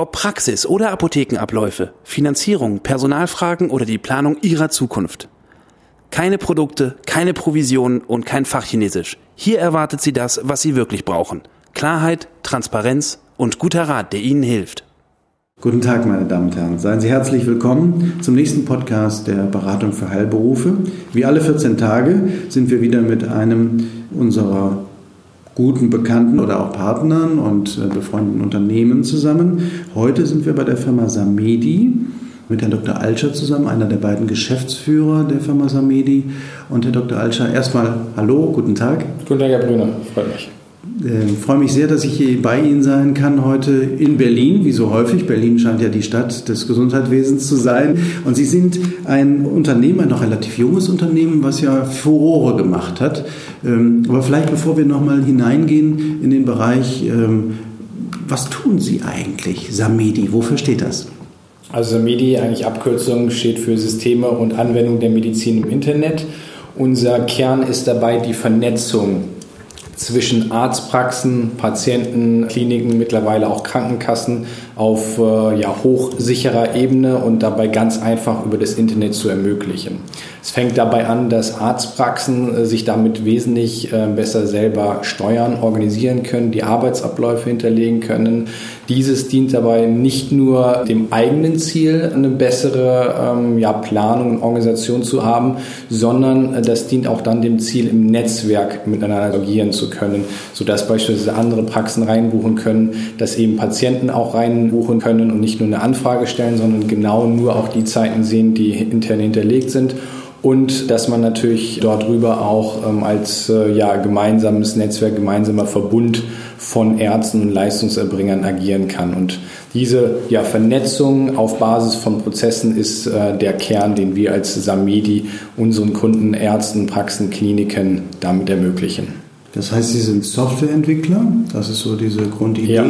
Ob Praxis oder Apothekenabläufe, Finanzierung, Personalfragen oder die Planung Ihrer Zukunft. Keine Produkte, keine Provisionen und kein Fachchinesisch. Hier erwartet Sie das, was Sie wirklich brauchen. Klarheit, Transparenz und guter Rat, der Ihnen hilft. Guten Tag, meine Damen und Herren. Seien Sie herzlich willkommen zum nächsten Podcast der Beratung für Heilberufe. Wie alle 14 Tage sind wir wieder mit einem unserer guten Bekannten oder auch Partnern und äh, befreundeten Unternehmen zusammen. Heute sind wir bei der Firma Samedi mit Herrn Dr. Alscher zusammen, einer der beiden Geschäftsführer der Firma Samedi. Und Herr Dr. Alscher, erstmal Hallo, guten Tag. Guten Tag, Herr Brüner, freut mich. Ich freue mich sehr, dass ich hier bei Ihnen sein kann heute in Berlin, wie so häufig. Berlin scheint ja die Stadt des Gesundheitswesens zu sein. Und Sie sind ein Unternehmen, ein noch relativ junges Unternehmen, was ja Furore gemacht hat. Ähm, aber vielleicht bevor wir nochmal hineingehen in den Bereich, ähm, was tun Sie eigentlich, Samedi? Wofür steht das? Also Samedi, eigentlich Abkürzung, steht für Systeme und Anwendung der Medizin im Internet. Unser Kern ist dabei die Vernetzung zwischen Arztpraxen, Patienten, Kliniken, mittlerweile auch Krankenkassen auf äh, ja, hochsicherer Ebene und dabei ganz einfach über das Internet zu ermöglichen. Es fängt dabei an, dass Arztpraxen äh, sich damit wesentlich äh, besser selber steuern, organisieren können, die Arbeitsabläufe hinterlegen können. Dieses dient dabei nicht nur dem eigenen Ziel, eine bessere ähm, ja, Planung und Organisation zu haben, sondern äh, das dient auch dann dem Ziel, im Netzwerk miteinander agieren zu können, sodass beispielsweise andere Praxen reinbuchen können, dass eben Patienten auch reinbuchen können und nicht nur eine Anfrage stellen, sondern genau nur auch die Zeiten sehen, die intern hinterlegt sind und dass man natürlich dort drüber auch ähm, als äh, ja, gemeinsames Netzwerk, gemeinsamer Verbund von Ärzten und Leistungserbringern agieren kann. Und diese ja, Vernetzung auf Basis von Prozessen ist äh, der Kern, den wir als Samedi unseren Kunden, Ärzten, Praxen, Kliniken damit ermöglichen. Das heißt, Sie sind Softwareentwickler, das ist so diese Grundidee, ja.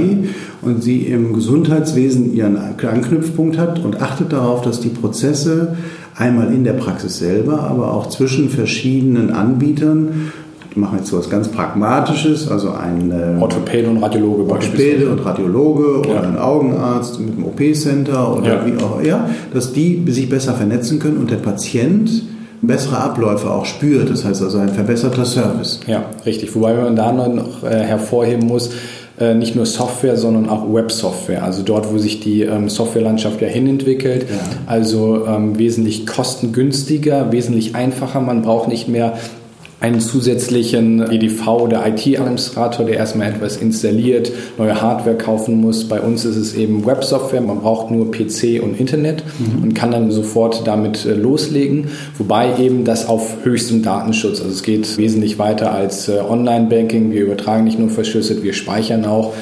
und Sie im Gesundheitswesen Ihren Anknüpfpunkt hat und achtet darauf, dass die Prozesse einmal in der Praxis selber, aber auch zwischen verschiedenen Anbietern wir machen jetzt so etwas ganz Pragmatisches, also ein äh, Orthopäde und Radiologe Orthopäde und Radiologe ja. oder ein Augenarzt mit einem OP-Center oder ja. wie auch immer, dass die sich besser vernetzen können und der Patient bessere Abläufe auch spürt. Das heißt also ein verbesserter Service. Ja, richtig. Wobei man da noch äh, hervorheben muss, äh, nicht nur Software, sondern auch Web-Software. Also dort, wo sich die ähm, Softwarelandschaft ja hinentwickelt. Ja. Also ähm, wesentlich kostengünstiger, wesentlich einfacher. Man braucht nicht mehr einen zusätzlichen EDV oder IT-Administrator, der erstmal etwas installiert, neue Hardware kaufen muss. Bei uns ist es eben Websoftware, man braucht nur PC und Internet mhm. und kann dann sofort damit äh, loslegen, wobei eben das auf höchstem Datenschutz, also es geht wesentlich weiter als äh, Online-Banking, wir übertragen nicht nur verschlüsselt, wir speichern auch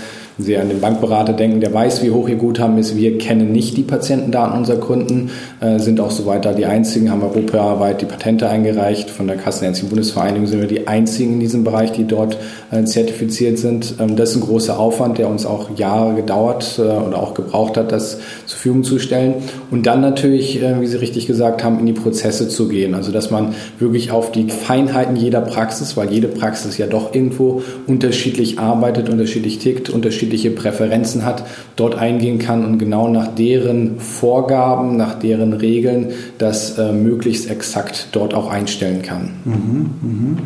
Sie an den Bankberater denken, der weiß, wie hoch Ihr Guthaben ist. Wir kennen nicht die Patientendaten unserer Kunden, äh, sind auch soweit da die einzigen, haben europaweit die Patente eingereicht. Von der Kassenärztlichen Bundesvereinigung sind wir die einzigen in diesem Bereich, die dort äh, zertifiziert sind. Ähm, das ist ein großer Aufwand, der uns auch Jahre gedauert äh, oder auch gebraucht hat, das zur Verfügung zu stellen. Und dann natürlich, wie Sie richtig gesagt haben, in die Prozesse zu gehen. Also, dass man wirklich auf die Feinheiten jeder Praxis, weil jede Praxis ja doch irgendwo unterschiedlich arbeitet, unterschiedlich tickt, unterschiedlich unterschiedliche Präferenzen hat, dort eingehen kann und genau nach deren Vorgaben, nach deren Regeln das äh, möglichst exakt dort auch einstellen kann. Mhm, mh.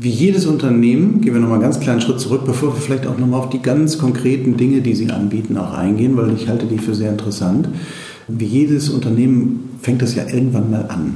Wie jedes Unternehmen, gehen wir nochmal einen ganz kleinen Schritt zurück, bevor wir vielleicht auch nochmal auf die ganz konkreten Dinge, die Sie anbieten, auch eingehen, weil ich halte die für sehr interessant. Wie jedes Unternehmen fängt das ja irgendwann mal an.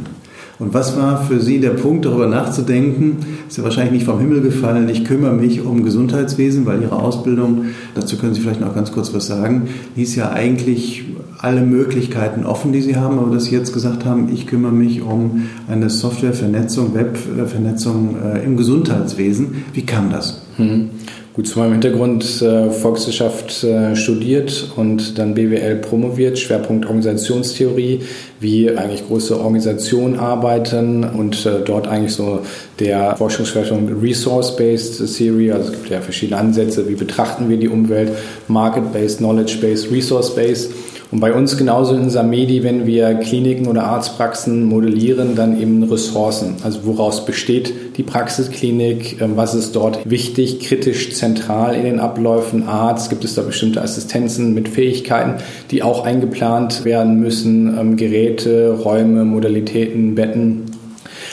Und was war für Sie der Punkt, darüber nachzudenken? Ist ja wahrscheinlich nicht vom Himmel gefallen. Ich kümmere mich um Gesundheitswesen, weil Ihre Ausbildung, dazu können Sie vielleicht noch ganz kurz was sagen, hieß ja eigentlich alle Möglichkeiten offen, die Sie haben, aber dass Sie jetzt gesagt haben, ich kümmere mich um eine Softwarevernetzung, Webvernetzung äh, im Gesundheitswesen. Wie kam das? Hm. Gut, zu meinem Hintergrund äh, Volkswirtschaft äh, studiert und dann BWL promoviert, Schwerpunkt Organisationstheorie, wie eigentlich große Organisationen arbeiten und äh, dort eigentlich so der Forschungsschwerpunkt Resource-Based Theory, also es gibt ja verschiedene Ansätze, wie betrachten wir die Umwelt, Market-Based, Knowledge-Based, Resource-Based und bei uns genauso in Samedi, wenn wir Kliniken oder Arztpraxen modellieren, dann eben Ressourcen. Also woraus besteht die Praxisklinik, ähm, was ist dort wichtig, kritisch, zentral in den Abläufen, Arzt, gibt es da bestimmte Assistenzen mit Fähigkeiten, die auch eingeplant werden müssen, ähm, Geräte, Räume, Modalitäten, Betten.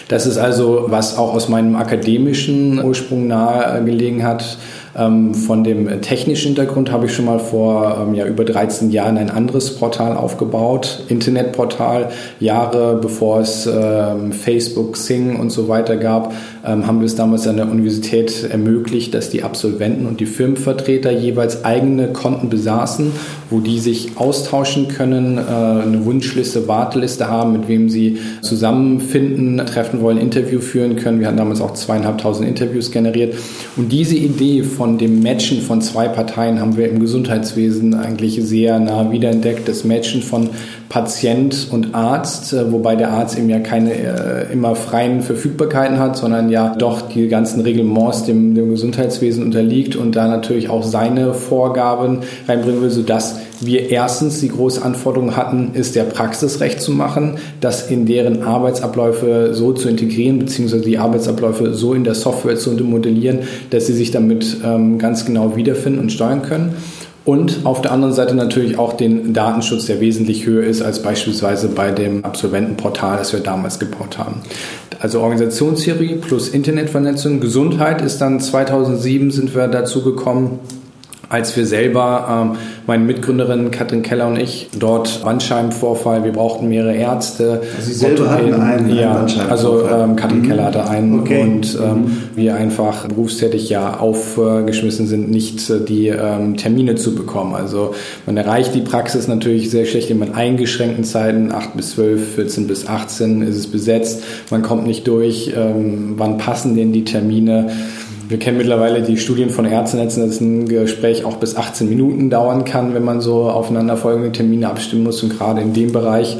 Das ist also, was auch aus meinem akademischen Ursprung nahe gelegen hat von dem technischen Hintergrund habe ich schon mal vor ähm, ja, über 13 Jahren ein anderes Portal aufgebaut, Internetportal. Jahre bevor es ähm, Facebook, Sing und so weiter gab, ähm, haben wir es damals an der Universität ermöglicht, dass die Absolventen und die Firmenvertreter jeweils eigene Konten besaßen, wo die sich austauschen können, äh, eine Wunschliste, Warteliste haben, mit wem sie zusammenfinden, treffen wollen, Interview führen können. Wir hatten damals auch zweieinhalbtausend Interviews generiert. Und diese Idee von dem Matchen von zwei Parteien haben wir im Gesundheitswesen eigentlich sehr nah wiederentdeckt. Das Matchen von Patient und Arzt, äh, wobei der Arzt eben ja keine äh, immer freien Verfügbarkeiten hat, sondern ja doch die ganzen Reglements dem, dem Gesundheitswesen unterliegt und da natürlich auch seine Vorgaben reinbringen will, sodass wir erstens die große Anforderung hatten, ist der Praxisrecht zu machen, das in deren Arbeitsabläufe so zu integrieren, beziehungsweise die Arbeitsabläufe so in der Software zu modellieren, dass sie sich damit ähm, ganz genau wiederfinden und steuern können. Und auf der anderen Seite natürlich auch den Datenschutz, der wesentlich höher ist als beispielsweise bei dem Absolventenportal, das wir damals gebaut haben. Also Organisationstheorie plus Internetvernetzung. Gesundheit ist dann 2007 sind wir dazu gekommen, als wir selber, ähm, meine Mitgründerin Katrin Keller und ich, dort Bandscheibenvorfall, wir brauchten mehrere Ärzte. Also Sie selber hatten einen, ja, also ähm, Katrin mhm. Keller hatte einen okay. und ähm, mhm. wir einfach berufstätig ja aufgeschmissen sind, nicht äh, die ähm, Termine zu bekommen. Also man erreicht die Praxis natürlich sehr schlecht in eingeschränkten Zeiten, 8 bis 12, 14 bis 18 ist es besetzt, man kommt nicht durch, ähm, wann passen denn die Termine? Wir kennen mittlerweile die Studien von Ärztenetzen, dass ein Gespräch auch bis 18 Minuten dauern kann, wenn man so aufeinanderfolgende Termine abstimmen muss. Und gerade in dem Bereich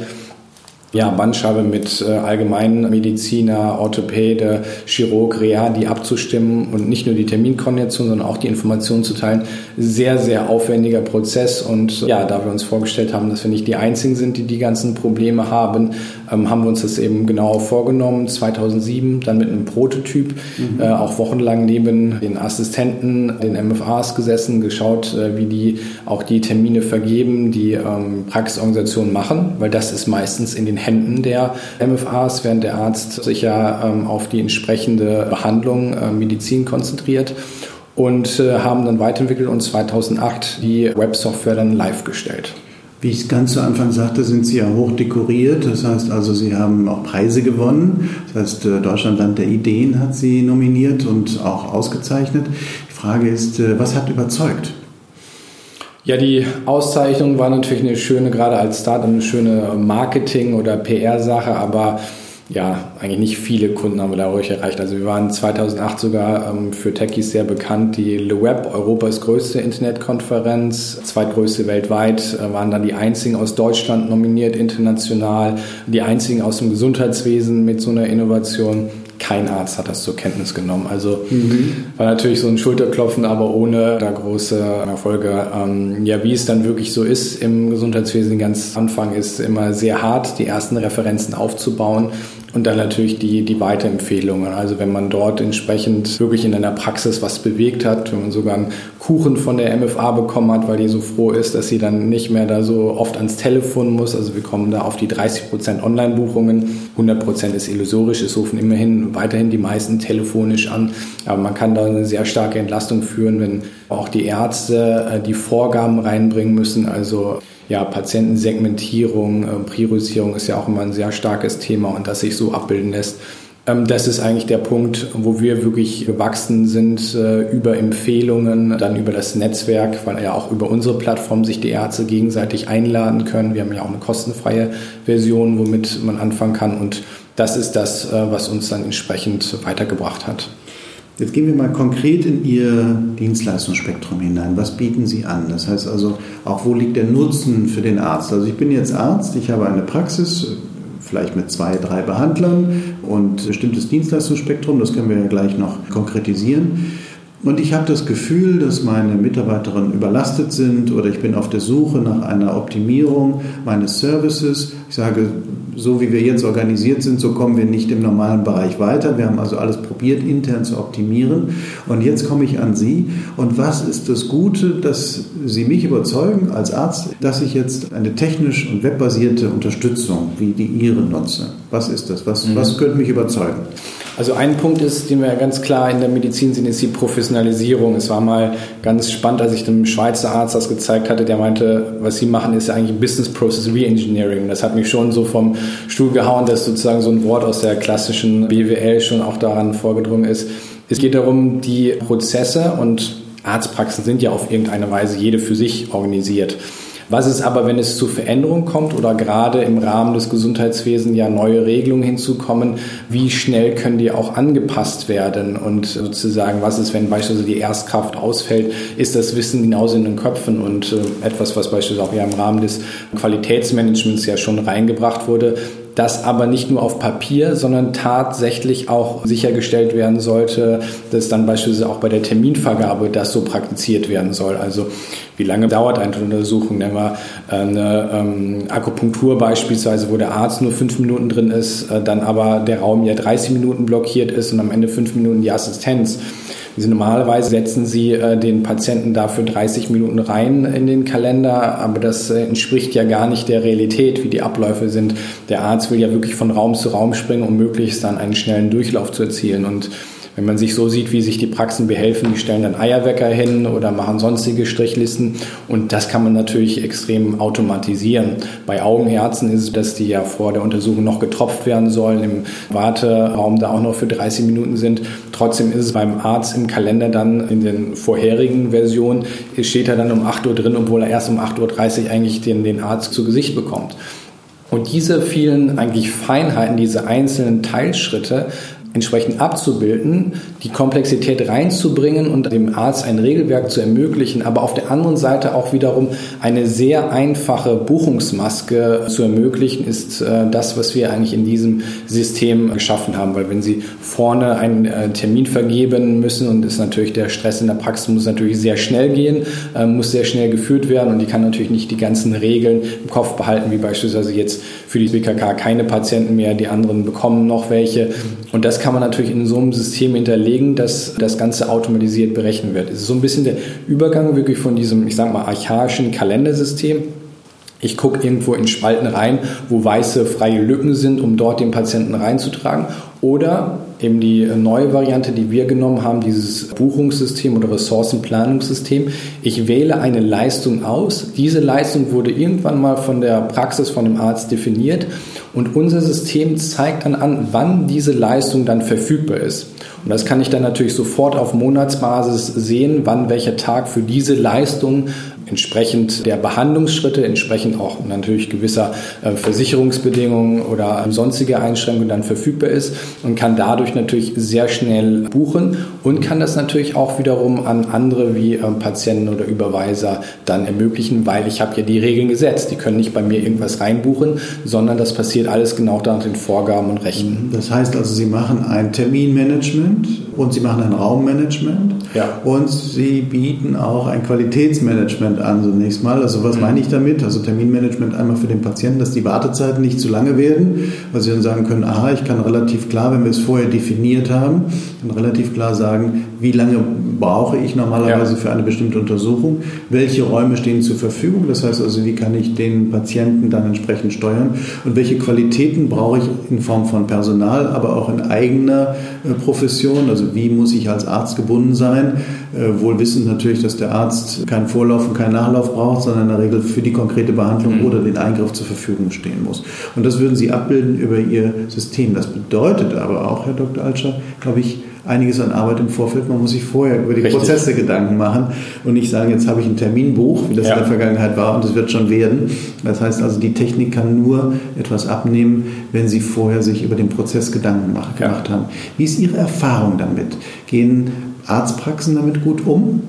ja, Bandscheibe mit äh, Allgemeinmediziner, Orthopäde, Chirurg, Rea, die abzustimmen und nicht nur die Terminkoordination, sondern auch die Informationen zu teilen. Sehr, sehr aufwendiger Prozess und ja, da wir uns vorgestellt haben, dass wir nicht die Einzigen sind, die die ganzen Probleme haben, ähm, haben wir uns das eben genau vorgenommen. 2007 dann mit einem Prototyp, mhm. äh, auch wochenlang neben den Assistenten, den MFAs gesessen, geschaut, äh, wie die auch die Termine vergeben, die ähm, Praxisorganisationen machen, weil das ist meistens in den Händen der MFAs, während der Arzt sich ja ähm, auf die entsprechende Behandlung, äh, Medizin konzentriert und äh, haben dann weiterentwickelt und 2008 die Websoftware dann live gestellt. Wie ich ganz zu Anfang sagte, sind Sie ja hoch dekoriert. Das heißt also, Sie haben auch Preise gewonnen. Das heißt, äh, Deutschlandland der Ideen hat Sie nominiert und auch ausgezeichnet. Die Frage ist, äh, was hat überzeugt? Ja, die Auszeichnung war natürlich eine schöne, gerade als Start, eine schöne Marketing- oder PR-Sache, aber ja, eigentlich nicht viele Kunden haben wir dadurch erreicht. Also wir waren 2008 sogar ähm, für Techies sehr bekannt. Die Le Web, Europas größte Internetkonferenz, zweitgrößte weltweit, äh, waren dann die einzigen aus Deutschland nominiert international, die einzigen aus dem Gesundheitswesen mit so einer Innovation kein Arzt hat das zur Kenntnis genommen. Also mhm. war natürlich so ein Schulterklopfen, aber ohne da große Erfolge. Ähm, ja, wie es dann wirklich so ist im Gesundheitswesen, ganz Anfang ist immer sehr hart, die ersten Referenzen aufzubauen. Und dann natürlich die, die Weiterempfehlungen. Also wenn man dort entsprechend wirklich in einer Praxis was bewegt hat, wenn man sogar einen Kuchen von der MFA bekommen hat, weil die so froh ist, dass sie dann nicht mehr da so oft ans Telefon muss. Also wir kommen da auf die 30 Prozent Online-Buchungen. 100 Prozent ist illusorisch. Es rufen immerhin weiterhin die meisten telefonisch an. Aber man kann da eine sehr starke Entlastung führen, wenn auch die Ärzte äh, die Vorgaben reinbringen müssen. Also ja, Patientensegmentierung, äh, Priorisierung ist ja auch immer ein sehr starkes Thema und das sich so abbilden lässt. Ähm, das ist eigentlich der Punkt, wo wir wirklich gewachsen sind äh, über Empfehlungen, dann über das Netzwerk, weil ja auch über unsere Plattform sich die Ärzte gegenseitig einladen können. Wir haben ja auch eine kostenfreie Version, womit man anfangen kann und das ist das, äh, was uns dann entsprechend weitergebracht hat. Jetzt gehen wir mal konkret in Ihr Dienstleistungsspektrum hinein. Was bieten Sie an? Das heißt also, auch wo liegt der Nutzen für den Arzt? Also ich bin jetzt Arzt, ich habe eine Praxis, vielleicht mit zwei, drei Behandlern und bestimmtes Dienstleistungsspektrum, das können wir ja gleich noch konkretisieren. Und ich habe das Gefühl, dass meine Mitarbeiterinnen überlastet sind oder ich bin auf der Suche nach einer Optimierung meines Services. Ich sage, so wie wir jetzt organisiert sind, so kommen wir nicht im normalen Bereich weiter. Wir haben also alles probiert, intern zu optimieren. Und jetzt komme ich an Sie. Und was ist das Gute, dass Sie mich überzeugen als Arzt, dass ich jetzt eine technisch und webbasierte Unterstützung wie die Ihre nutze? Was ist das? Was, mhm. was könnte mich überzeugen? Also ein Punkt ist, den wir ganz klar in der Medizin sehen, ist die Professionalisierung. Es war mal ganz spannend, als ich dem Schweizer Arzt das gezeigt hatte, der meinte, was sie machen, ist ja eigentlich Business Process Reengineering. Das hat mich schon so vom Stuhl gehauen, dass sozusagen so ein Wort aus der klassischen BWL schon auch daran vorgedrungen ist. Es geht darum, die Prozesse und Arztpraxen sind ja auf irgendeine Weise jede für sich organisiert. Was ist aber, wenn es zu Veränderungen kommt oder gerade im Rahmen des Gesundheitswesens ja neue Regelungen hinzukommen, wie schnell können die auch angepasst werden? Und sozusagen, was ist, wenn beispielsweise die Erstkraft ausfällt, ist das Wissen genauso in den Köpfen? Und äh, etwas, was beispielsweise auch ja im Rahmen des Qualitätsmanagements ja schon reingebracht wurde, das aber nicht nur auf Papier, sondern tatsächlich auch sichergestellt werden sollte, dass dann beispielsweise auch bei der Terminvergabe das so praktiziert werden soll. Also wie lange dauert eine Untersuchung? Nehmen wir eine ähm, Akupunktur beispielsweise, wo der Arzt nur fünf Minuten drin ist, äh, dann aber der Raum ja 30 Minuten blockiert ist und am Ende fünf Minuten die Assistenz. Sie normalerweise setzen Sie äh, den Patienten dafür 30 Minuten rein in den Kalender, aber das äh, entspricht ja gar nicht der Realität, wie die Abläufe sind. Der Arzt will ja wirklich von Raum zu Raum springen, um möglichst dann einen schnellen Durchlauf zu erzielen. Und wenn man sich so sieht, wie sich die Praxen behelfen, die stellen dann Eierwecker hin oder machen sonstige Strichlisten und das kann man natürlich extrem automatisieren. Bei Augenärzten ist es, dass die ja vor der Untersuchung noch getropft werden sollen, im Warteraum da auch noch für 30 Minuten sind. Trotzdem ist es beim Arzt im Kalender dann in den vorherigen Versionen, steht er dann um 8 Uhr drin, obwohl er erst um 8.30 Uhr eigentlich den, den Arzt zu Gesicht bekommt. Und diese vielen eigentlich Feinheiten, diese einzelnen Teilschritte entsprechend abzubilden, die Komplexität reinzubringen und dem Arzt ein Regelwerk zu ermöglichen, aber auf der anderen Seite auch wiederum eine sehr einfache Buchungsmaske zu ermöglichen, ist äh, das, was wir eigentlich in diesem System geschaffen haben. Weil wenn Sie vorne einen äh, Termin vergeben müssen und ist natürlich der Stress in der Praxis muss natürlich sehr schnell gehen, äh, muss sehr schnell geführt werden und die kann natürlich nicht die ganzen Regeln im Kopf behalten, wie beispielsweise jetzt für die BKK keine Patienten mehr, die anderen bekommen noch welche. Und das kann man natürlich in so einem System hinterlegen, dass das Ganze automatisiert berechnet wird. Es ist so ein bisschen der Übergang wirklich von diesem, ich sage mal, archaischen Kalendersystem ich gucke irgendwo in Spalten rein, wo weiße freie Lücken sind, um dort den Patienten reinzutragen. Oder eben die neue Variante, die wir genommen haben, dieses Buchungssystem oder Ressourcenplanungssystem. Ich wähle eine Leistung aus. Diese Leistung wurde irgendwann mal von der Praxis, von dem Arzt definiert und unser System zeigt dann an, wann diese Leistung dann verfügbar ist. Und das kann ich dann natürlich sofort auf Monatsbasis sehen, wann welcher Tag für diese Leistung entsprechend der Behandlungsschritte, entsprechend auch natürlich gewisser äh, Versicherungsbedingungen oder sonstige Einschränkungen dann verfügbar ist und kann dadurch natürlich sehr schnell buchen und kann das natürlich auch wiederum an andere wie ähm, Patienten oder Überweiser dann ermöglichen, weil ich habe ja die Regeln gesetzt. Die können nicht bei mir irgendwas reinbuchen, sondern das passiert alles genau nach den Vorgaben und Rechten. Das heißt also, Sie machen ein Terminmanagement und Sie machen ein Raummanagement ja. und Sie bieten auch ein Qualitätsmanagement an zunächst mal. Also was meine ich damit? Also Terminmanagement einmal für den Patienten, dass die Wartezeiten nicht zu lange werden, weil sie dann sagen können, aha, ich kann relativ klar, wenn wir es vorher definiert haben, dann relativ klar sagen, wie lange brauche ich normalerweise ja. für eine bestimmte Untersuchung, welche Räume stehen zur Verfügung, das heißt also, wie kann ich den Patienten dann entsprechend steuern und welche Qualitäten brauche ich in Form von Personal, aber auch in eigener äh, Profession, also wie muss ich als Arzt gebunden sein, äh, wohl wissend natürlich, dass der Arzt keinen Vorlauf und keinen keinen Nachlauf braucht, sondern in der Regel für die konkrete Behandlung mhm. oder den Eingriff zur Verfügung stehen muss. Und das würden Sie abbilden über Ihr System. Das bedeutet aber auch, Herr Dr. Altscher, glaube ich, einiges an Arbeit im Vorfeld. Man muss sich vorher über die Richtig. Prozesse Gedanken machen und nicht sagen, jetzt habe ich ein Terminbuch, wie das Ja. in der Vergangenheit war und es wird schon werden. Das heißt also, die Technik kann nur etwas abnehmen, wenn Sie vorher sich über den Prozess Gedanken mach- Ja. gemacht haben. Wie ist Ihre Erfahrung damit? Gehen Arztpraxen damit gut um?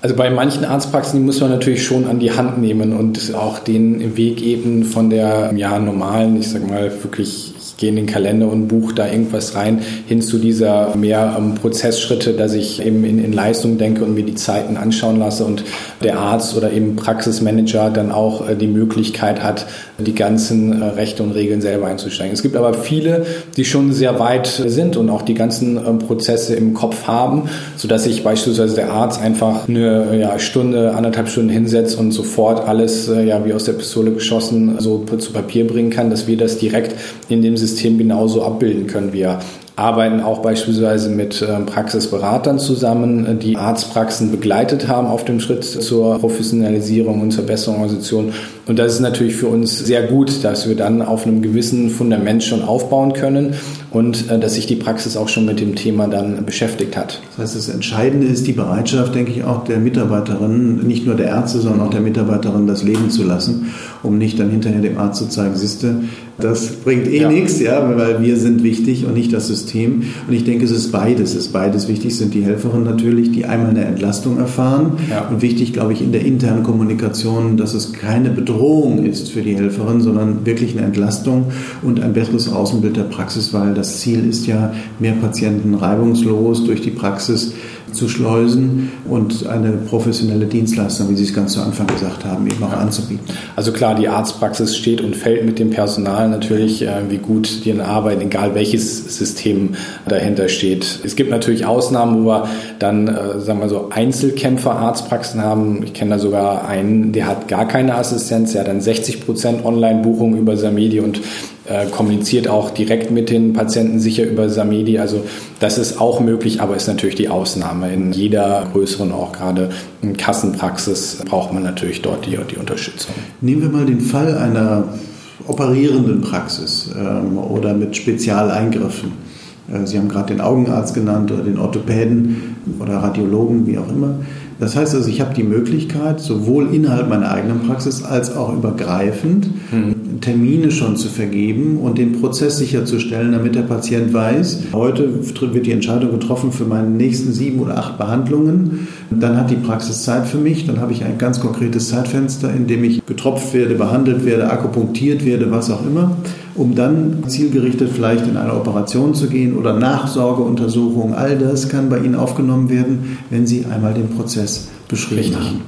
Also bei manchen Arztpraxen, die muss man natürlich schon an die Hand nehmen und auch den Weg eben von der ja, normalen, ich sag mal wirklich, ich gehe in den Kalender und buche da irgendwas rein, hin zu dieser mehr ähm, Prozessschritte, dass ich eben in, in Leistung denke und mir die Zeiten anschauen lasse und der Arzt oder eben Praxismanager dann auch äh, die Möglichkeit hat, die ganzen äh, Rechte und Regeln selber einzusteigen. Es gibt aber viele, die schon sehr weit sind und auch die ganzen ähm, Prozesse im Kopf haben, sodass sich beispielsweise der Arzt einfach eine ja, Stunde, anderthalb Stunden hinsetzt und sofort alles äh, ja, wie aus der Pistole geschossen so zu Papier bringen kann, dass wir das direkt in dem System genauso abbilden können. Wir arbeiten auch beispielsweise mit ähm, Praxisberatern zusammen, äh, die Arztpraxen begleitet haben auf dem Schritt zur Professionalisierung und zur besseren Organisation. Und das ist natürlich für uns sehr gut, dass wir dann auf einem gewissen Fundament schon aufbauen können und äh, dass sich die Praxis auch schon mit dem Thema dann beschäftigt hat. Das heißt, das Entscheidende ist die Bereitschaft, denke ich, auch der Mitarbeiterin, nicht nur der Ärzte, sondern auch der Mitarbeiterin, das Leben zu lassen, um nicht dann hinterher dem Arzt zu zeigen, siehste, das bringt eh Ja. nichts, ja, weil wir sind wichtig und nicht das System. Und ich denke, es ist beides. Es ist beides wichtig, sind die Helferinnen natürlich, die einmal eine Entlastung erfahren. Ja. Und wichtig, glaube ich, in der internen Kommunikation, dass es keine Bedrohung ist für die Helferin, sondern wirklich eine Entlastung und ein besseres Außenbild der Praxis, weil das Ziel ist ja, mehr Patienten reibungslos durch die Praxis zu schleusen und eine professionelle Dienstleistung, wie Sie es ganz zu Anfang gesagt haben, eben auch anzubieten. Also klar, die Arztpraxis steht und fällt mit dem Personal natürlich, äh, wie gut die arbeiten, egal welches System dahinter steht. Es gibt natürlich Ausnahmen, wo wir dann, äh, sagen wir so, Einzelkämpfer Arztpraxen haben. Ich kenne da sogar einen, der hat gar keine Assistenz, der hat dann 60 Prozent Online-Buchung über Samedi und äh, kommuniziert auch direkt mit den Patienten sicher über Samedi. Also das ist auch möglich, aber ist natürlich die Ausnahme. In jeder größeren, auch gerade in Kassenpraxis, braucht man natürlich dort die, die Unterstützung. Nehmen wir mal den Fall einer operierenden Praxis ähm, oder mit Spezialeingriffen. Äh, Sie haben gerade den Augenarzt genannt oder den Orthopäden oder Radiologen, wie auch immer. Das heißt also, ich habe die Möglichkeit, sowohl innerhalb meiner eigenen Praxis als auch übergreifend Termine schon zu vergeben und den Prozess sicherzustellen, damit der Patient weiß, heute wird die Entscheidung getroffen für meine nächsten sieben oder acht Behandlungen. Dann hat die Praxis Zeit für mich, dann habe ich ein ganz konkretes Zeitfenster, in dem ich getropft werde, behandelt werde, akupunktiert werde, was auch immer, um dann zielgerichtet vielleicht in eine Operation zu gehen oder Nachsorgeuntersuchungen. All das kann bei Ihnen aufgenommen werden, wenn Sie einmal den Prozess beschrieben haben.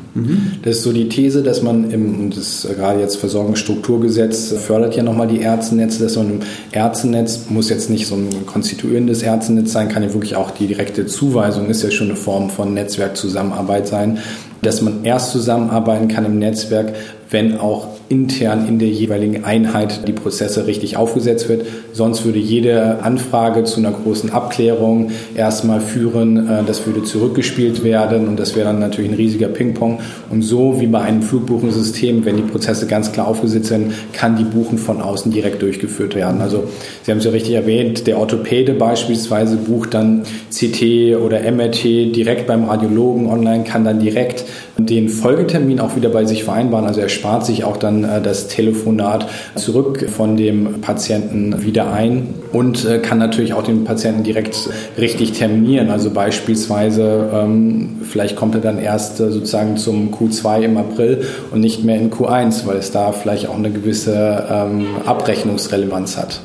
Das ist so die These, dass man im, das gerade jetzt Versorgungsstrukturgesetz fördert ja nochmal die Ärztenetze, dass man im Ärztenetz, muss jetzt nicht so ein konstituierendes Ärztenetz sein, kann ja wirklich auch die direkte Zuweisung, ist ja schon eine Form von Netzwerkzusammenarbeit sein, dass man erst zusammenarbeiten kann im Netzwerk, wenn auch intern in der jeweiligen Einheit die Prozesse richtig aufgesetzt wird. Sonst würde jede Anfrage zu einer großen Abklärung erstmal führen, äh, das würde zurückgespielt werden und das wäre dann natürlich ein riesiger Ping-Pong. Und so wie bei einem Flugbuchungssystem, wenn die Prozesse ganz klar aufgesetzt sind, kann die Buchen von außen direkt durchgeführt werden. Also Sie haben es ja richtig erwähnt, der Orthopäde beispielsweise bucht dann CT oder MRT direkt beim Radiologen online, kann dann direkt den Folgetermin auch wieder bei sich vereinbaren. Also er spart sich auch dann äh, das Telefonat zurück von dem Patienten wieder ein und äh, kann natürlich auch den Patienten direkt richtig terminieren. Also beispielsweise, ähm, vielleicht kommt er dann erst äh, sozusagen zum Q2 im April und nicht mehr in Q1, weil es da vielleicht auch eine gewisse ähm, Abrechnungsrelevanz hat.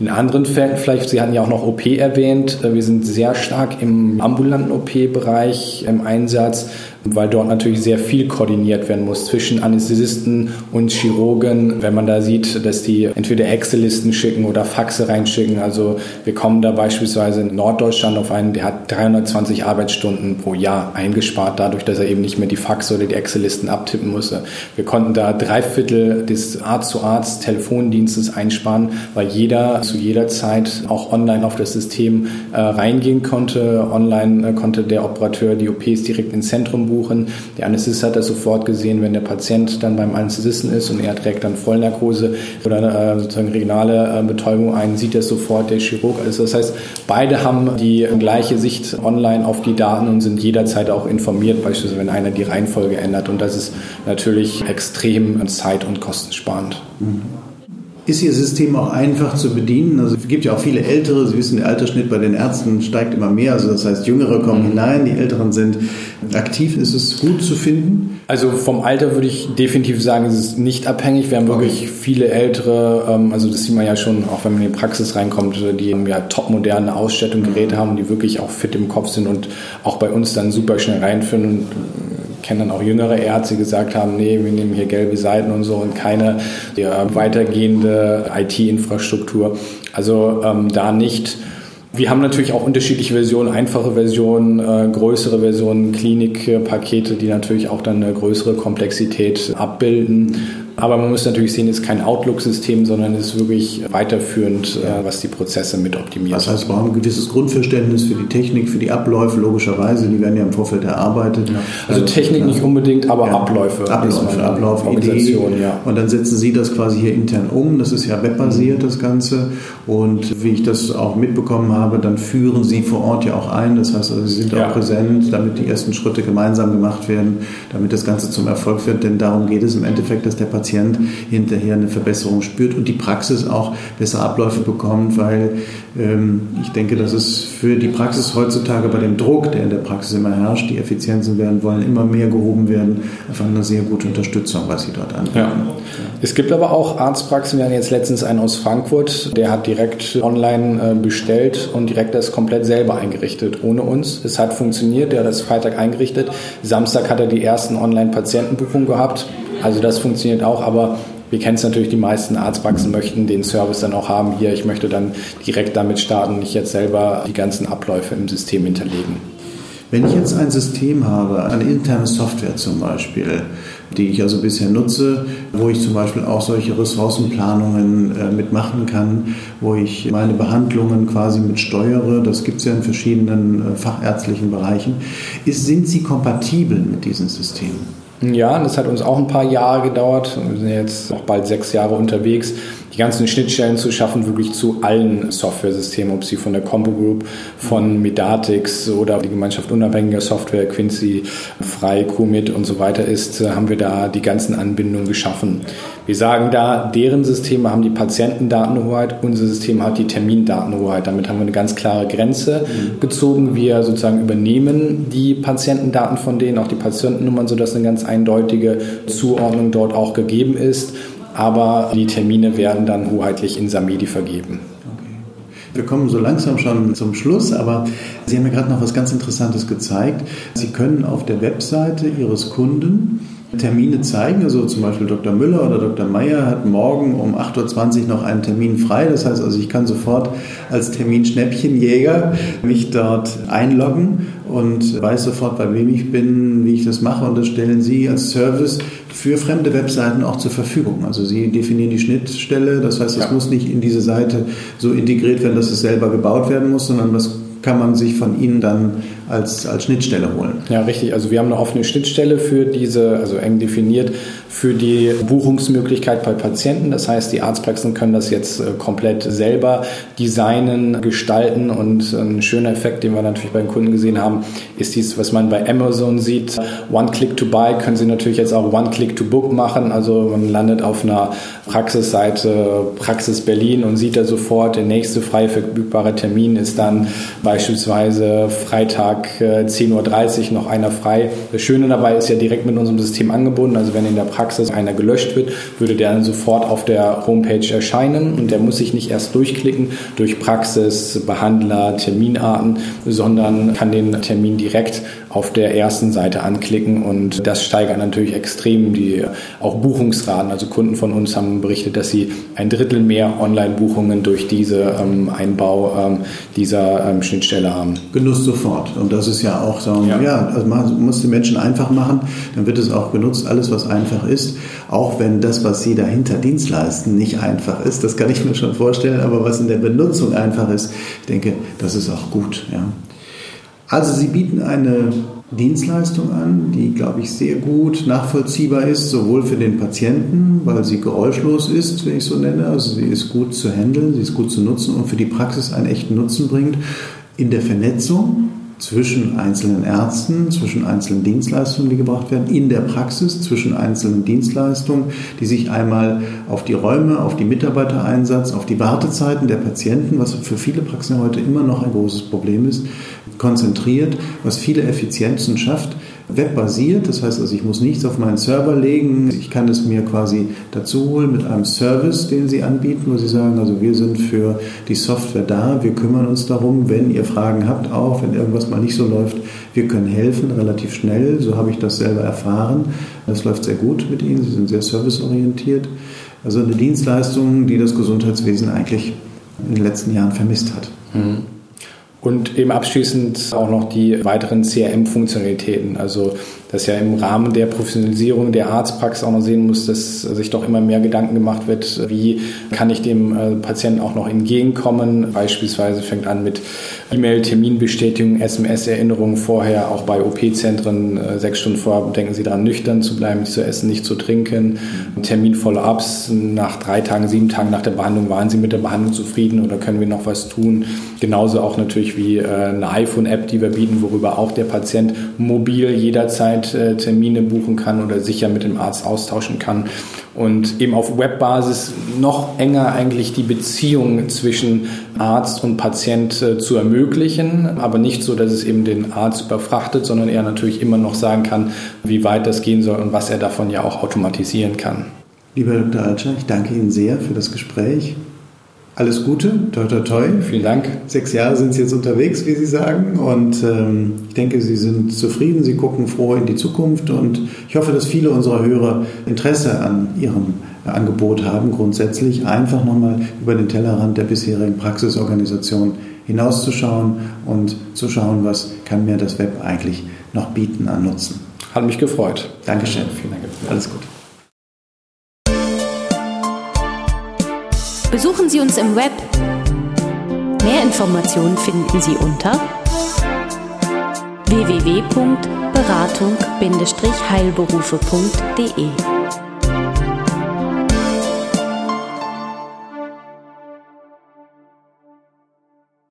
In anderen Fällen, vielleicht, Sie hatten ja auch noch OP erwähnt, äh, wir sind sehr stark im ambulanten OP-Bereich im Einsatz, weil dort natürlich sehr viel koordiniert werden muss zwischen Anästhesisten und Chirurgen. Wenn man da sieht, dass die entweder Excel-Listen schicken oder Faxe reinschicken. Also wir kommen da beispielsweise in Norddeutschland auf einen, der hat 320 Arbeitsstunden pro Jahr eingespart, dadurch, dass er eben nicht mehr die Faxe oder die Excel-Listen abtippen musste. Wir konnten da drei Viertel des Arzt-zu-Arzt-Telefondienstes einsparen, weil jeder zu jeder Zeit auch online auf das System äh, reingehen konnte. Online äh, konnte der Operateur die OPs direkt ins Zentrum buchen buchen. Der Anästhesist hat das sofort gesehen, wenn der Patient dann beim Anästhesisten ist und er trägt dann Vollnarkose oder äh, sozusagen regionale äh, Betäubung ein, sieht das sofort der Chirurg. Also das heißt, beide haben die gleiche Sicht online auf die Daten und sind jederzeit auch informiert, beispielsweise wenn einer die Reihenfolge ändert. Und das ist natürlich extrem zeit- und kostensparend. Mhm. Ist Ihr System auch einfach zu bedienen? Also es gibt ja auch viele Ältere, Sie wissen, der Altersschnitt bei den Ärzten steigt immer mehr. Also das heißt, Jüngere kommen mhm. hinein, die Älteren sind aktiv. Ist es gut zu finden? Also vom Alter würde ich definitiv sagen, es ist nicht abhängig. Wir haben okay. wirklich viele Ältere, ähm, also das sieht man ja schon, auch wenn man in die Praxis reinkommt, die ja topmoderne Ausstattung, Geräte haben, die wirklich auch fit im Kopf sind und auch bei uns dann super schnell reinfinden kenne dann auch jüngere Ärzte, die gesagt haben, nee, wir nehmen hier gelbe Seiten und so und keine ja, weitergehende IT-Infrastruktur. Also ähm, da nicht. Wir haben natürlich auch unterschiedliche Versionen, einfache Versionen, äh, größere Versionen, Klinikpakete, die natürlich auch dann eine größere Komplexität abbilden. Aber man muss natürlich sehen, es ist kein Outlook-System, sondern es ist wirklich weiterführend, äh, was die Prozesse mit optimiert. Das heißt, wir haben ein gewisses Grundverständnis für die Technik, für die Abläufe, logischerweise. Die werden ja im Vorfeld erarbeitet. Ja. Also Technik ja. nicht unbedingt, aber ja. Abläufe. Abläufe, Ablauf, Idee. Ja. Und dann setzen Sie das quasi hier intern um. Das ist ja webbasiert, das Ganze. Und wie ich das auch mitbekommen habe, dann führen Sie vor Ort ja auch ein. Das heißt, also Sie sind auch präsent, damit die ersten Schritte gemeinsam gemacht werden, damit das Ganze zum Erfolg wird. Denn darum geht es im Endeffekt, dass der Patient Patient hinterher eine Verbesserung spürt und die Praxis auch bessere Abläufe bekommt, weil ähm, ich denke, dass es für die Praxis heutzutage bei dem Druck, der in der Praxis immer herrscht, die Effizienzen werden wollen immer mehr gehoben werden, einfach eine sehr gute Unterstützung, was sie dort anbieten. Ja. Es gibt aber auch Arztpraxen, wir hatten jetzt letztens einen aus Frankfurt, der hat direkt online äh, bestellt und direkt das komplett selber eingerichtet, ohne uns. Es hat funktioniert, der hat das Freitag eingerichtet. Samstag hat er die ersten Online-Patientenbuchungen gehabt. Also das funktioniert auch, aber wir kennen es natürlich, die meisten Arztpraxen möchten den Service dann auch haben. Hier, ich möchte dann direkt damit starten, nicht jetzt selber die ganzen Abläufe im System hinterlegen. Wenn ich jetzt ein System habe, eine interne Software zum Beispiel, die ich also bisher nutze, wo ich zum Beispiel auch solche Ressourcenplanungen äh, mitmachen kann, wo ich meine Behandlungen quasi mit steuere, das gibt es ja in verschiedenen äh, fachärztlichen Bereichen, ist, sind sie kompatibel mit diesen Systemen? Ja, das hat uns auch ein paar Jahre gedauert. Wir sind jetzt auch bald sechs Jahre unterwegs, die ganzen Schnittstellen zu schaffen, wirklich zu allen Software-Systemen, ob sie von der Combo Group, von Medatix oder die Gemeinschaft unabhängiger Software, Quincy, Frei, Qmit und so weiter ist, haben wir da die ganzen Anbindungen geschaffen. Wir sagen da, deren Systeme haben die Patientendatenhoheit, unser System hat die Termindatenhoheit. Damit haben wir eine ganz klare Grenze mhm. gezogen. Wir sozusagen übernehmen die Patientendaten von denen, auch die Patientennummern, sodass eine ganz eindeutige Zuordnung dort auch gegeben ist. Aber die Termine werden dann hoheitlich in Samedi vergeben. Wir kommen so langsam schon zum Schluss, aber Sie haben mir gerade noch was ganz Interessantes gezeigt. Sie können auf der Webseite Ihres Kunden Termine zeigen. Also zum Beispiel Dr. Müller oder Dr. Meyer hat morgen um 8.20 Uhr noch einen Termin frei. Das heißt also, ich kann sofort als Terminschnäppchenjäger mich dort einloggen und weiß sofort, bei wem ich bin, wie ich das mache. Und das stellen Sie als Service für fremde Webseiten auch zur Verfügung. Also Sie definieren die Schnittstelle. Das heißt, es ja. muss nicht in diese Seite so integriert werden, dass es selber gebaut werden muss, sondern das kann man sich von Ihnen dann als, als Schnittstelle holen. Ja, richtig. Also wir haben eine offene Schnittstelle für diese, also eng definiert, für die Buchungsmöglichkeit bei Patienten. Das heißt, die Arztpraxen können das jetzt äh, komplett selber designen, gestalten und ein schöner Effekt, den wir natürlich beim Kunden gesehen haben, ist dies, was man bei Amazon sieht. One-Click-to-Buy können Sie natürlich jetzt auch One-Click-to-Book machen. Also man landet auf einer Praxisseite Praxis Berlin und sieht da sofort, der nächste frei verfügbare Termin ist dann beispielsweise Freitag 10.30 äh, Uhr noch einer frei. Das Schöne dabei ist ja direkt mit unserem System angebunden. Also wenn in der Praxis einer gelöscht wird, würde der dann sofort auf der Homepage erscheinen und der muss sich nicht erst durchklicken durch Praxis, Behandler, Terminarten, sondern kann den Termin direkt auf der ersten Seite anklicken und das steigert natürlich extrem die auch Buchungsraten. Also Kunden von uns haben berichtet, dass sie ein Drittel mehr Online-Buchungen durch diese ähm, Einbau ähm, dieser ähm, Schnittstelle haben. Genuss sofort. Und das ist ja auch so, ja, ja also man muss die Menschen einfach machen, dann wird es auch genutzt. Alles, was einfach ist, auch wenn das, was sie dahinter Dienst leisten, nicht einfach ist, das kann ich mir schon vorstellen, aber was in der Benutzung einfach ist, ich denke, das ist auch gut. Ja. Also Sie bieten eine Dienstleistung an, die, glaube ich, sehr gut nachvollziehbar ist, sowohl für den Patienten, weil sie geräuschlos ist, wenn ich so nenne, also sie ist gut zu handeln, sie ist gut zu nutzen und für die Praxis einen echten Nutzen bringt, in der Vernetzung zwischen einzelnen Ärzten, zwischen einzelnen Dienstleistungen, die gebracht werden, in der Praxis, zwischen einzelnen Dienstleistungen, die sich einmal auf die Räume, auf die Mitarbeitereinsatz, auf die Wartezeiten der Patienten, was für viele Praxen heute immer noch ein großes Problem ist, konzentriert, was viele Effizienzen schafft, webbasiert. Das heißt also, ich muss nichts auf meinen Server legen. Ich kann es mir quasi dazu holen mit einem Service, den Sie anbieten, wo Sie sagen, also wir sind für die Software da, wir kümmern uns darum, wenn ihr Fragen habt, auch wenn irgendwas mal nicht so läuft, wir können helfen, relativ schnell. So habe ich das selber erfahren. Das läuft sehr gut mit Ihnen. Sie sind sehr serviceorientiert. Also eine Dienstleistung, die das Gesundheitswesen eigentlich in den letzten Jahren vermisst hat. Mhm. Und eben abschließend auch noch die weiteren CRM-Funktionalitäten. Also, dass ja im Rahmen der Professionalisierung der Arztpraxis auch noch sehen muss, dass sich doch immer mehr Gedanken gemacht wird, wie kann ich dem äh, Patienten auch noch entgegenkommen. Beispielsweise fängt an mit E-Mail, Terminbestätigung, SMS-Erinnerungen vorher, auch bei OP-Zentren äh, sechs Stunden vorher denken Sie daran, nüchtern zu bleiben, nicht zu essen, nicht zu trinken. Termin-Follow-ups nach drei Tagen, sieben Tagen nach der Behandlung, waren Sie mit der Behandlung zufrieden oder können wir noch was tun? Genauso auch natürlich wie äh, eine iPhone-App, die wir bieten, worüber auch der Patient mobil jederzeit äh, Termine buchen kann oder sicher mit dem Arzt austauschen kann. Und eben auf Webbasis noch enger eigentlich die Beziehung zwischen Arzt und Patient zu ermöglichen, aber nicht so, dass es eben den Arzt überfrachtet, sondern er natürlich immer noch sagen kann, wie weit das gehen soll und was er davon ja auch automatisieren kann. Lieber Dr. Altscher, ich danke Ihnen sehr für das Gespräch. Alles Gute, toi toi toi. Vielen Dank. Sechs Jahre sind Sie jetzt unterwegs, wie Sie sagen. Und ähm, ich denke, Sie sind zufrieden, Sie gucken froh in die Zukunft. Und ich hoffe, dass viele unserer Hörer Interesse an Ihrem Angebot haben, grundsätzlich einfach nochmal über den Tellerrand der bisherigen Praxisorganisation hinauszuschauen und zu schauen, was kann mir das Web eigentlich noch bieten an Nutzen. Hat mich gefreut. Dankeschön. Vielen Dank. Alles gut. Besuchen Sie uns im Web. Mehr Informationen finden Sie unter www.beratung-heilberufe.de